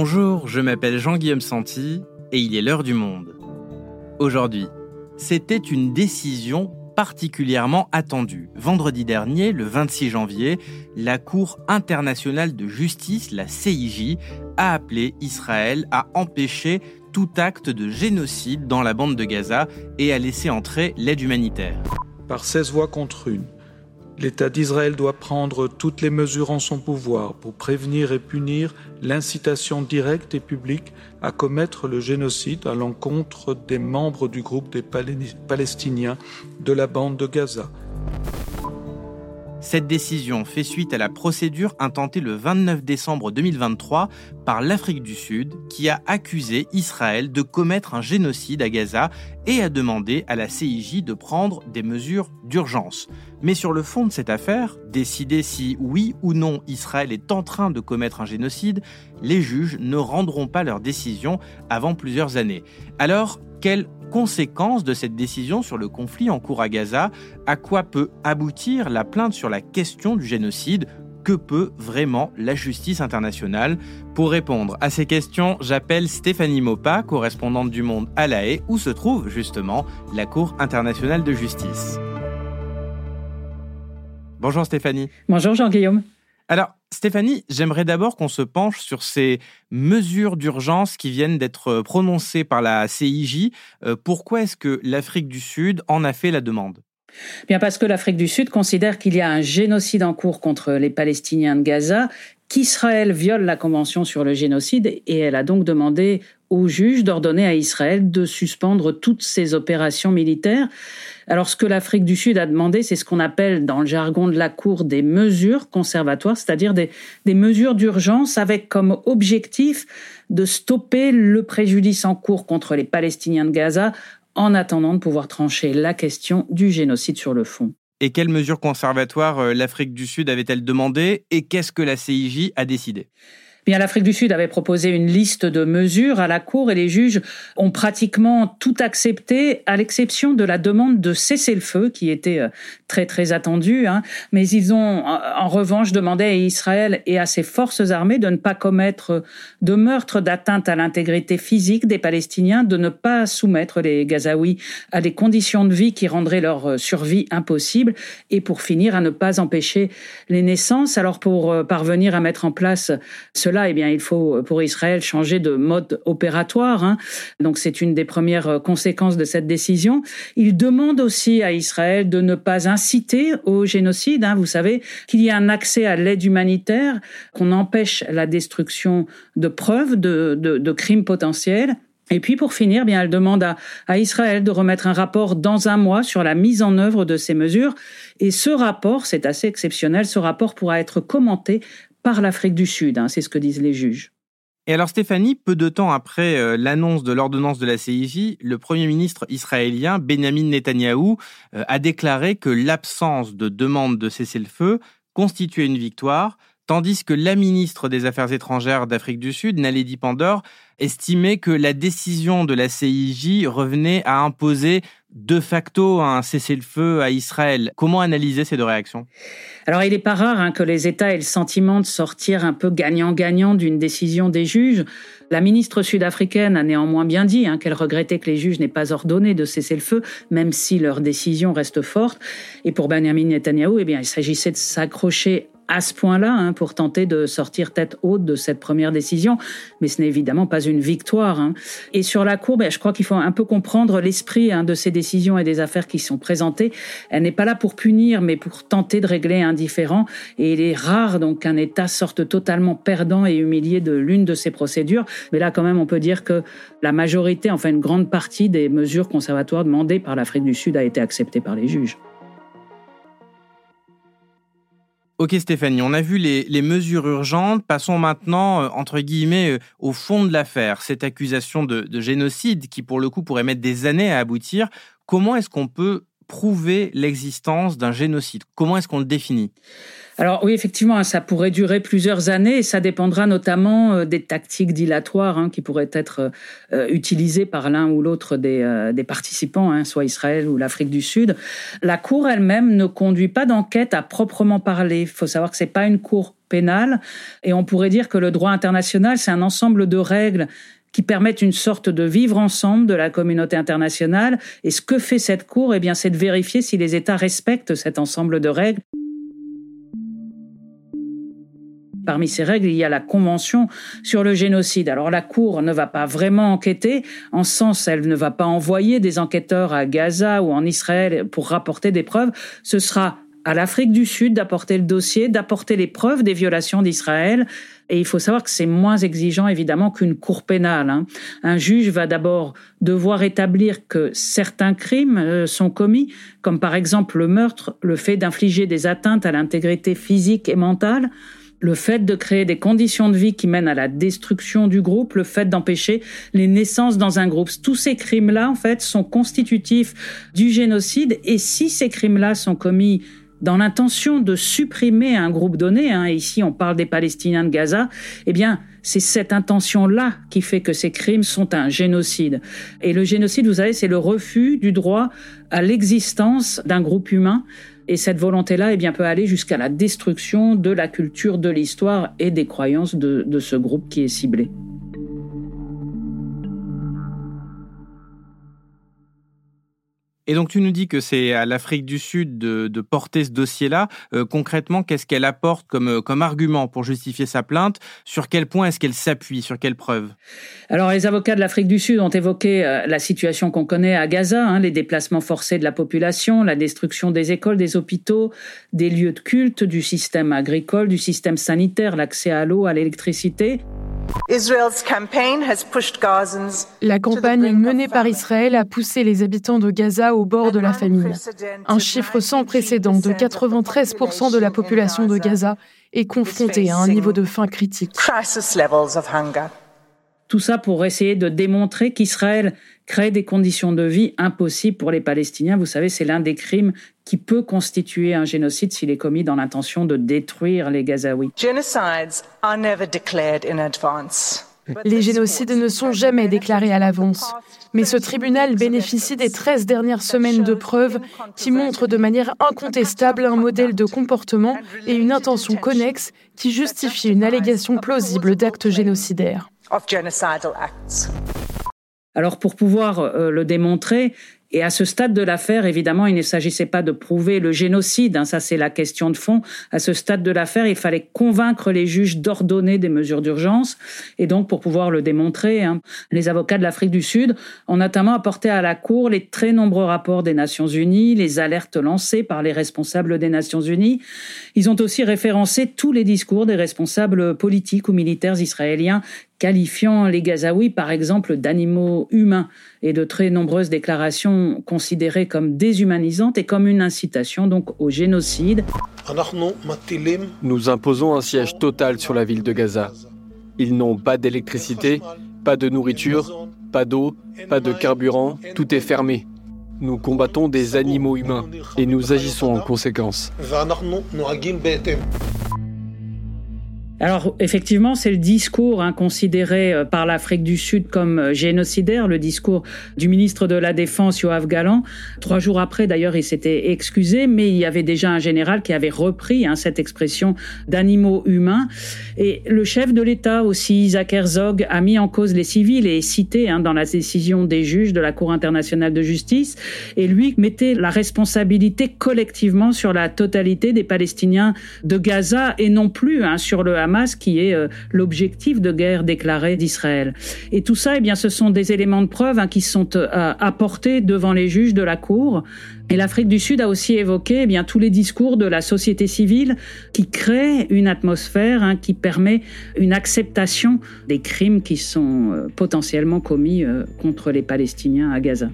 Bonjour, je m'appelle Jean-Guillaume Santi et il est l'heure du monde. Aujourd'hui, c'était une décision particulièrement attendue. Vendredi dernier, le 26 janvier, la Cour internationale de justice, la CIJ, a appelé Israël à empêcher tout acte de génocide dans la bande de Gaza et à laisser entrer l'aide humanitaire. Par 16 voix contre une, L'État d'Israël doit prendre toutes les mesures en son pouvoir pour prévenir et punir l'incitation directe et publique à commettre le génocide à l'encontre des membres du groupe des Palestiniens de la bande de Gaza. Cette décision fait suite à la procédure intentée le 29 décembre 2023 par l'Afrique du Sud qui a accusé Israël de commettre un génocide à Gaza et a demandé à la CIJ de prendre des mesures d'urgence. Mais sur le fond de cette affaire, décider si oui ou non Israël est en train de commettre un génocide, les juges ne rendront pas leur décision avant plusieurs années. Alors, quelle conséquences de cette décision sur le conflit en cours à Gaza À quoi peut aboutir la plainte sur la question du génocide? Que peut vraiment la justice internationale? Pour répondre à ces questions, j'appelle Stéphanie Mopa, correspondante du Monde à La Haye, où se trouve justement la Cour internationale de justice. Bonjour Stéphanie. Bonjour Jean-Guillaume. Alors, Stéphanie, j'aimerais d'abord qu'on se penche sur ces mesures d'urgence qui viennent d'être prononcées par la CIJ. Euh, pourquoi est-ce que l'Afrique du Sud en a fait la demande? Bien parce que l'Afrique du Sud considère qu'il y a un génocide en cours contre les Palestiniens de Gaza, qu'Israël viole la Convention sur le génocide et elle a donc demandé au juge d'ordonner à Israël de suspendre toutes ses opérations militaires. Alors ce que l'Afrique du Sud a demandé, c'est ce qu'on appelle dans le jargon de la Cour des mesures conservatoires, c'est-à-dire des, des mesures d'urgence avec comme objectif de stopper le préjudice en cours contre les Palestiniens de Gaza en attendant de pouvoir trancher la question du génocide sur le fond. Et quelles mesures conservatoires euh, l'Afrique du Sud avait-elle demandé et qu'est-ce que la CIJ a décidé? l'Afrique du Sud avait proposé une liste de mesures à la Cour et les juges ont pratiquement tout accepté, à l'exception de la demande de cesser le feu, qui était euh, très très attendue. Hein. Mais ils ont en revanche demandé à Israël et à ses forces armées de ne pas commettre de meurtres, d'atteinte à l'intégrité physique des Palestiniens, de ne pas soumettre les Gazaouis à des conditions de vie qui rendraient leur euh, survie impossible, et pour finir à ne pas empêcher les naissances. Alors pour euh, parvenir à mettre en place cela, eh bien, il faut euh, pour Israël changer de mode opératoire. Hein. Donc, c'est une des premières euh, conséquences de cette décision. Il demande aussi à Israël de ne pas inciter au génocide. Hein. Vous savez qu'il y a un accès à l'aide humanitaire, qu'on empêche la destruction de preuves de, crimes potentiels. Et puis pour finir, bien, elle demande à, à, Israël de remettre un rapport dans un mois sur la mise en œuvre de ces mesures. Et ce rapport, c'est assez exceptionnel, ce rapport pourra être commenté par l'Afrique du Sud, hein, c'est ce que disent les juges. Et alors Stéphanie, peu de temps après euh, l'annonce de l'ordonnance de la CIJ, le Premier ministre israélien Benjamin Netanyahou euh, a déclaré que l'absence de demande de cessez-le-feu constituait une victoire, tandis que la ministre des Affaires étrangères d'Afrique du Sud, Naledi Pandor, estimait que la décision de la CIJ revenait à imposer de facto un cessez-le-feu à Israël. Comment analyser ces deux réactions? Alors il n'est pas rare hein, que les États aient le sentiment de sortir un peu gagnant-gagnant d'une décision des juges. La ministre sud-africaine a néanmoins bien dit hein, qu'elle regrettait que les juges n'aient pas ordonné de cesser le feu, même si leur décision reste forte. Et pour Benjamin Netanyahu, eh bien, il s'agissait de s'accrocher à ce point-là hein, pour tenter de sortir tête haute de cette première décision. Mais ce n'est évidemment pas une victoire. Hein. Et sur la Cour, ben, je crois qu'il faut un peu comprendre l'esprit hein, de ces décisions et des affaires qui sont présentées. Elle n'est pas là pour punir, mais pour tenter de régler un différend. Et il est rare donc qu'un État sorte totalement perdant et humilié de l'une de ces procédures. Mais là, quand même, on peut dire que la majorité, enfin une grande partie des mesures conservatoires demandées par l'Afrique du Sud a été acceptée par les juges. Ok Stéphanie, on a vu les, mesures urgentes. Passons maintenant, euh, entre guillemets, euh, au fond de l'affaire. Cette accusation de, génocide qui, pour le coup, pourrait mettre des années à aboutir. Comment est-ce qu'on peut prouver l'existence d'un génocide? Comment est-ce qu'on le définit? Alors oui, effectivement, ça pourrait durer plusieurs années et ça dépendra notamment euh, des tactiques dilatoires hein, qui pourraient être euh, utilisées par l'un ou l'autre des, euh, participants, hein, soit Israël ou l'Afrique du Sud. La Cour elle-même ne conduit pas d'enquête à proprement parler. Il faut savoir que c'est pas une Cour pénale. Et on pourrait dire que le droit international, c'est un ensemble de règles qui permettent une sorte de vivre ensemble de la communauté internationale. Et ce que fait cette Cour, eh bien, c'est de vérifier si les États respectent cet ensemble de règles. Parmi ces règles, il y a la Convention sur le génocide. Alors la Cour ne va pas vraiment enquêter, en sens elle ne va pas envoyer des enquêteurs à Gaza ou en Israël pour rapporter des preuves. Ce sera à l'Afrique du Sud d'apporter le dossier, d'apporter les preuves des violations d'Israël. Et il faut savoir que c'est moins exigeant évidemment qu'une cour pénale. Hein. Un juge va d'abord devoir établir que certains crimes euh, sont commis, comme par exemple le meurtre, le fait d'infliger des atteintes à l'intégrité physique et mentale, le fait de créer des conditions de vie qui mènent à la destruction du groupe, le fait d'empêcher les naissances dans un groupe. Tous ces crimes-là, en fait, sont constitutifs du génocide. Et si ces crimes-là sont commis dans l'intention de supprimer un groupe donné, hein, ici on parle des Palestiniens de Gaza, eh bien c'est cette intention-là qui fait que ces crimes sont un génocide. Et le génocide, vous savez, c'est le refus du droit à l'existence d'un groupe humain et cette volonté-là, eh bien, peut aller jusqu'à la destruction de la culture, de l'histoire et des croyances de, de ce groupe qui est ciblé. Et donc tu nous dis que c'est à l'Afrique du Sud de, porter ce dossier-là. Euh, concrètement, qu'est-ce qu'elle apporte comme, euh, comme argument pour justifier sa plainte? Sur quel point est-ce qu'elle s'appuie? Sur quelles preuves Alors les avocats de l'Afrique du Sud ont évoqué euh, la situation qu'on connaît à Gaza, hein, les déplacements forcés de la population, la destruction des écoles, des hôpitaux, des lieux de culte, du système agricole, du système sanitaire, l'accès à l'eau, à l'électricité. La campagne menée par Israël a poussé les habitants de Gaza au bord de la famine. Un chiffre sans précédent de 93% de la population de Gaza est confrontée à un niveau de faim critique. Tout ça pour essayer de démontrer qu'Israël crée des conditions de vie impossibles pour les Palestiniens. Vous savez, c'est l'un des crimes qui peut constituer un génocide s'il est commis dans l'intention de détruire les Gazaouis. Les génocides ne sont jamais déclarés à l'avance. Mais ce tribunal bénéficie des 13 dernières semaines de preuves qui montrent de manière incontestable un modèle de comportement et une intention connexe qui justifie une allégation plausible d'actes génocidaires. Alors pour pouvoir euh, le démontrer, et à ce stade de l'affaire, évidemment, il ne s'agissait pas de prouver le génocide, hein, ça c'est la question de fond. À ce stade de l'affaire, il fallait convaincre les juges d'ordonner des mesures d'urgence. Et donc, pour pouvoir le démontrer, hein, les avocats de l'Afrique du Sud ont notamment apporté à la Cour les très nombreux rapports des Nations Unies, les alertes lancées par les responsables des Nations Unies. Ils ont aussi référencé tous les discours des responsables politiques ou militaires israéliens qualifiant les Gazaouis par exemple d'animaux humains et de très nombreuses déclarations considérées comme déshumanisantes et comme une incitation donc au génocide. Nous imposons un siège total sur la ville de Gaza. Ils n'ont pas d'électricité, pas de nourriture, pas d'eau, pas de carburant, tout est fermé. Nous combattons des animaux humains et nous agissons en conséquence. Alors effectivement, c'est le discours hein, considéré euh, par l'Afrique du Sud comme euh, génocidaire, le discours du ministre de la Défense Yoav Galan. Trois jours après, d'ailleurs, il s'était excusé, mais il y avait déjà un général qui avait repris hein, cette expression d'animaux humains. Et le chef de l'État aussi, Isaac Herzog, a mis en cause les civils et est cité hein, dans la décision des juges de la Cour internationale de justice. Et lui mettait la responsabilité collectivement sur la totalité des Palestiniens de Gaza et non plus sur le Hamas, qui est euh, l'objectif de guerre déclaré d'Israël. Et tout ça, eh bien, ce sont des éléments de preuve hein, qui sont euh, apportés devant les juges de la Cour. Et l'Afrique du Sud a aussi évoqué eh bien tous les discours de la société civile qui créent une atmosphère hein, qui permet une acceptation des crimes qui sont euh, potentiellement commis contre les Palestiniens à Gaza.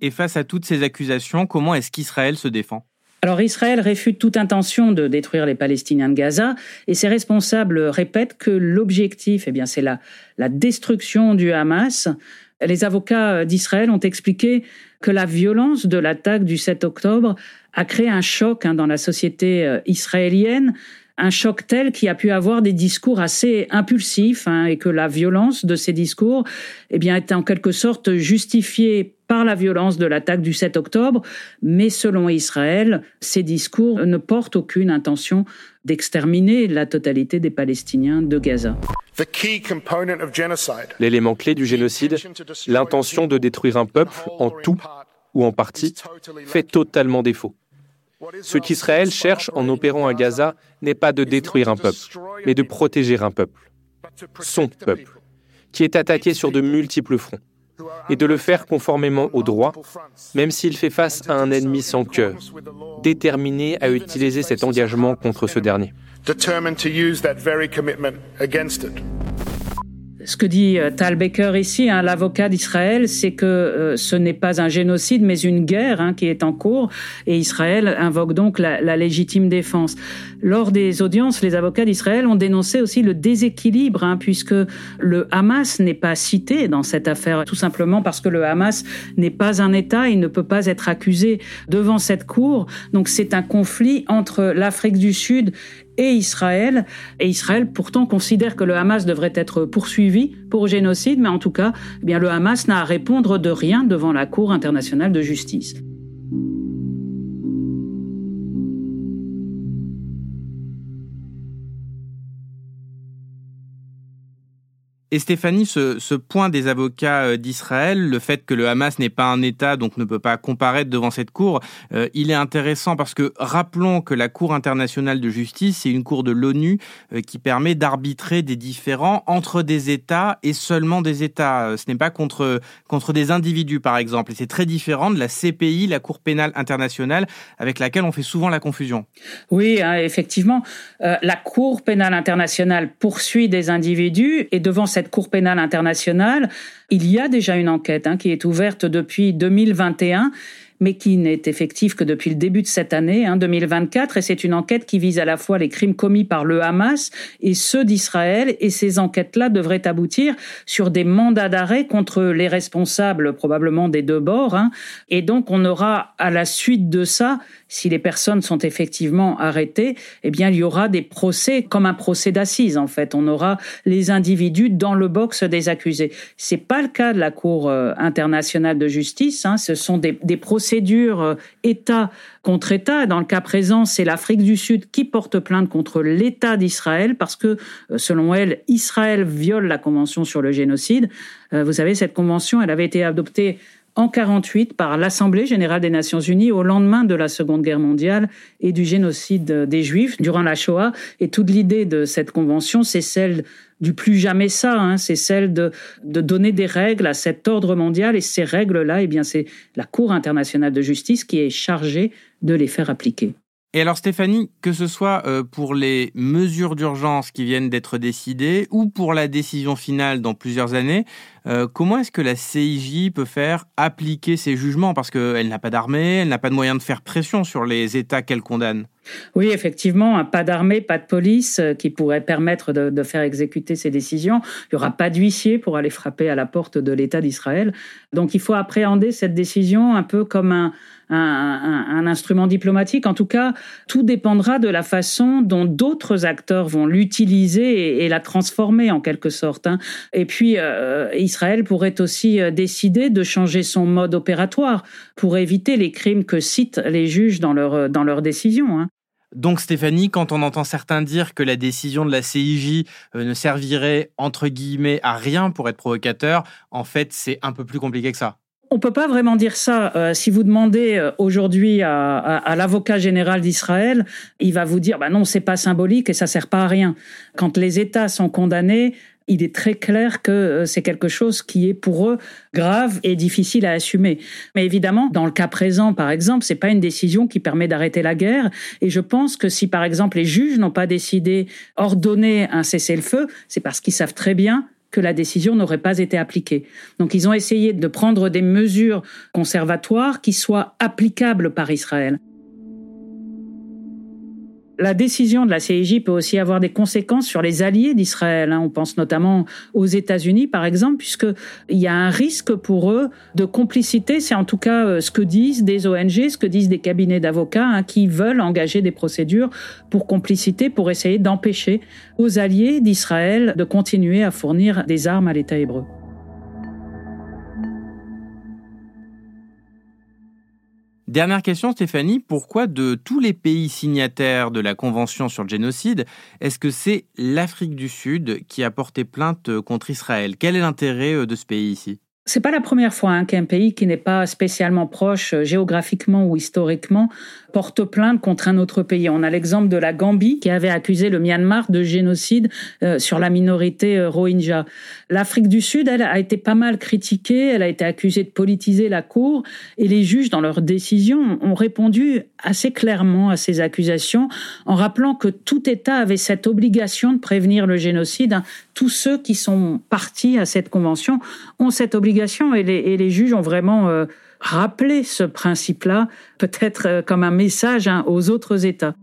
Et face à toutes ces accusations, comment est-ce qu'Israël se défend? Alors Israël réfute toute intention de détruire les Palestiniens de Gaza et ses responsables répètent que l'objectif, eh bien, c'est la, destruction du Hamas. Les avocats d'Israël ont expliqué que la violence de l'attaque du 7 octobre a créé un choc hein, dans la société euh, israélienne un choc tel qui a pu avoir des discours assez impulsifs hein, et que la violence de ces discours eh bien, est en quelque sorte justifiée par la violence de l'attaque du 7 octobre, mais selon Israël, ces discours ne portent aucune intention d'exterminer la totalité des Palestiniens de Gaza. L'élément clé du génocide, l'intention de détruire un peuple en tout ou en partie, fait totalement défaut. Ce qu'Israël cherche en opérant à Gaza n'est pas de détruire un peuple, mais de protéger un peuple, son peuple, qui est attaqué sur de multiples fronts, et de le faire conformément au droit, même s'il fait face à un ennemi sans cœur, déterminé à utiliser cet engagement contre ce dernier. Ce que dit euh, Tal Baker ici, hein, l'avocat d'Israël, c'est que euh, ce n'est pas un génocide, mais une guerre hein, qui est en cours, et Israël invoque donc la, légitime défense. Lors des audiences, les avocats d'Israël ont dénoncé aussi le déséquilibre, hein, puisque le Hamas n'est pas cité dans cette affaire, tout simplement parce que le Hamas n'est pas un État, il ne peut pas être accusé devant cette cour. Donc c'est un conflit entre l'Afrique du Sud et Israël. Et Israël pourtant considère que le Hamas devrait être poursuivi pour génocide, mais en tout cas, eh bien le Hamas n'a à répondre de rien devant la Cour internationale de justice. Et Stéphanie, ce, point des avocats euh, d'Israël, le fait que le Hamas n'est pas un État, donc ne peut pas comparaître devant cette cour, euh, il est intéressant parce que rappelons que la Cour internationale de justice, c'est une cour de l'ONU euh, qui permet d'arbitrer des différends entre des États et seulement des États. Ce n'est pas contre, contre des individus, par exemple. Et c'est très différent de la CPI, la Cour pénale internationale, avec laquelle on fait souvent la confusion. Oui, effectivement. la Cour pénale internationale poursuit des individus et devant cette Cour pénale internationale, il y a déjà une enquête hein, qui est ouverte depuis 2021 mais qui n'est effective que depuis le début de cette année, hein, 2024, et c'est une enquête qui vise à la fois les crimes commis par le Hamas et ceux d'Israël, et ces enquêtes-là devraient aboutir sur des mandats d'arrêt contre les responsables probablement des deux bords, hein. et donc on aura à la suite de ça si les personnes sont effectivement arrêtées, eh bien, il y aura des procès comme un procès d'assises, en fait. On aura les individus dans le box des accusés. C'est pas le cas de la Cour euh, internationale de justice. Hein. Ce sont des, procédures euh, État contre État. Dans le cas présent, c'est l'Afrique du Sud qui porte plainte contre l'État d'Israël parce que, euh, selon elle, Israël viole la Convention sur le génocide. Vous savez, cette convention, elle avait été adoptée en 48 par l'Assemblée générale des Nations unies au lendemain de la Seconde Guerre mondiale et du génocide des Juifs durant la Shoah. Et toute l'idée de cette convention, c'est celle du plus jamais ça, hein, c'est celle de, donner des règles à cet ordre mondial. Et ces règles-là, eh bien, c'est la Cour internationale de justice qui est chargée de les faire appliquer. Et alors Stéphanie, que ce soit euh, pour les mesures d'urgence qui viennent d'être décidées ou pour la décision finale dans plusieurs années, euh, comment est-ce que la CIJ peut faire appliquer ses jugements? Parce qu'elle n'a pas d'armée, elle n'a pas de moyens de faire pression sur les États qu'elle condamne. Oui, effectivement, pas d'armée, pas de police euh, qui pourrait permettre de, faire exécuter ces décisions. Il n'y aura pas d'huissier pour aller frapper à la porte de l'État d'Israël. Donc il faut appréhender cette décision un peu comme un, un, instrument diplomatique. En tout cas, tout dépendra de la façon dont d'autres acteurs vont l'utiliser et, la transformer en quelque sorte. Hein. Et puis, euh, Israël pourrait aussi euh, décider de changer son mode opératoire pour éviter les crimes que citent les juges dans leur, dans leurs décisions. Hein. Donc Stéphanie, quand on entend certains dire que la décision de la CIJ euh, ne servirait entre guillemets à rien pour être provocateur, en fait c'est un peu plus compliqué que ça. On peut pas vraiment dire ça. Euh, si vous demandez euh, aujourd'hui à, l'avocat général d'Israël, il va vous dire bah non, c'est pas symbolique et ça sert pas à rien. Quand les États sont condamnés, il est très clair que euh, c'est quelque chose qui est pour eux grave et difficile à assumer. Mais évidemment, dans le cas présent, par exemple, c'est pas une décision qui permet d'arrêter la guerre. Et je pense que si, par exemple, les juges n'ont pas décidé ordonner un cessez-le-feu, c'est parce qu'ils savent très bien que la décision n'aurait pas été appliquée. Donc ils ont essayé de prendre des mesures conservatoires qui soient applicables par Israël. La décision de la CIJ peut aussi avoir des conséquences sur les alliés d'Israël. Hein. On pense notamment aux États-Unis, par exemple, puisqu'il y a un risque pour eux de complicité. C'est en tout cas euh, ce que disent des ONG, ce que disent des cabinets d'avocats hein, qui veulent engager des procédures pour complicité, pour essayer d'empêcher aux alliés d'Israël de continuer à fournir des armes à l'État hébreu. Dernière question, Stéphanie, pourquoi de tous les pays signataires de la Convention sur le génocide, est-ce que c'est l'Afrique du Sud qui a porté plainte contre Israël? Quel est l'intérêt euh, de ce pays ici? C'est pas la première fois hein, qu'un pays qui n'est pas spécialement proche euh, géographiquement ou historiquement porte plainte contre un autre pays. On a l'exemple de la Gambie qui avait accusé le Myanmar de génocide euh, sur la minorité euh, Rohingya. L'Afrique du Sud, elle, a été pas mal critiquée, elle a été accusée de politiser la Cour et les juges, dans leurs décisions, ont répondu assez clairement à ces accusations en rappelant que tout État avait cette obligation de prévenir le génocide. Hein. Tous ceux qui sont partis à cette convention ont cette obligation et les, juges ont vraiment... Euh, rappeler ce principe-là, peut-être euh, comme un message hein, aux autres États.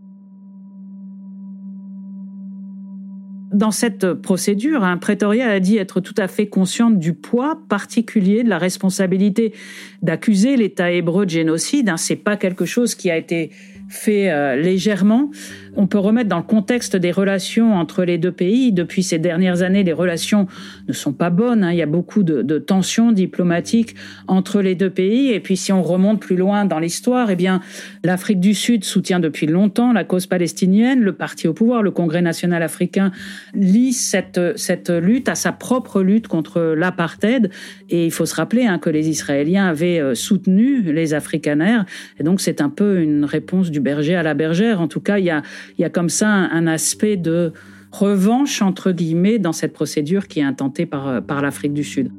Dans cette procédure, un Pretoria a dit être tout à fait consciente du poids particulier de la responsabilité d'accuser l'État hébreu de génocide. Hein. C'est pas quelque chose qui a été fait euh, légèrement. On peut remettre dans le contexte des relations entre les deux pays. Depuis ces dernières années, les relations ne sont pas bonnes. Hein. Il y a beaucoup de, tensions diplomatiques entre les deux pays. Et puis, si on remonte plus loin dans l'histoire, eh bien, l'Afrique du Sud soutient depuis longtemps la cause palestinienne. Le parti au pouvoir, le Congrès national africain, lie cette, cette lutte à sa propre lutte contre l'apartheid. Et il faut se rappeler hein, que les Israéliens avaient euh, soutenu les Afrikaners. Et donc, c'est un peu une réponse du berger à la bergère. En tout cas, il y a, il y a comme ça un, aspect de revanche, entre guillemets, dans cette procédure qui est intentée par, par l'Afrique du Sud.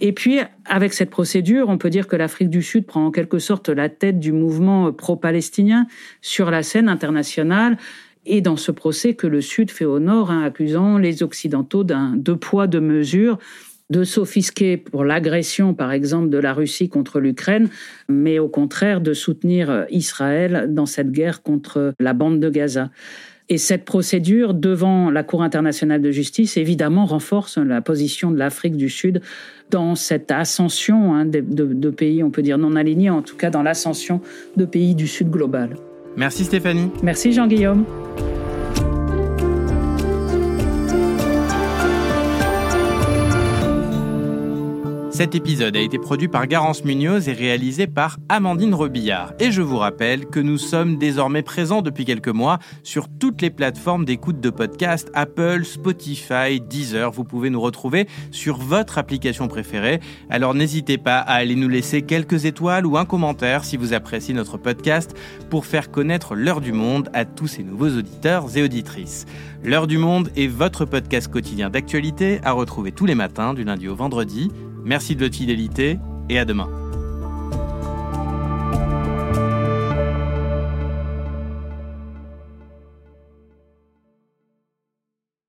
Et puis, avec cette procédure, on peut dire que l'Afrique du Sud prend en quelque sorte la tête du mouvement pro-palestinien sur la scène internationale et dans ce procès que le Sud fait au Nord, hein, accusant les Occidentaux d'un deux poids, deux mesures de s'offisquer pour l'agression, par exemple, de la Russie contre l'Ukraine, mais au contraire de soutenir Israël dans cette guerre contre la bande de Gaza. Et cette procédure devant la Cour internationale de justice, évidemment, renforce la position de l'Afrique du Sud dans cette ascension hein, de, de pays, on peut dire non alignés, en tout cas dans l'ascension de pays du Sud global. Merci Stéphanie. Merci Jean-Guillaume. Cet épisode a été produit par Garance Munoz et réalisé par Amandine Rebillard. Et je vous rappelle que nous sommes désormais présents depuis quelques mois sur toutes les plateformes d'écoute de podcast Apple, Spotify, Deezer. Vous pouvez nous retrouver sur votre application préférée. Alors n'hésitez pas à aller nous laisser quelques étoiles ou un commentaire si vous appréciez notre podcast pour faire connaître l'heure du monde à tous ces nouveaux auditeurs et auditrices. L'heure du monde est votre podcast quotidien d'actualité à retrouver tous les matins du lundi au vendredi Merci de votre fidélité et à demain.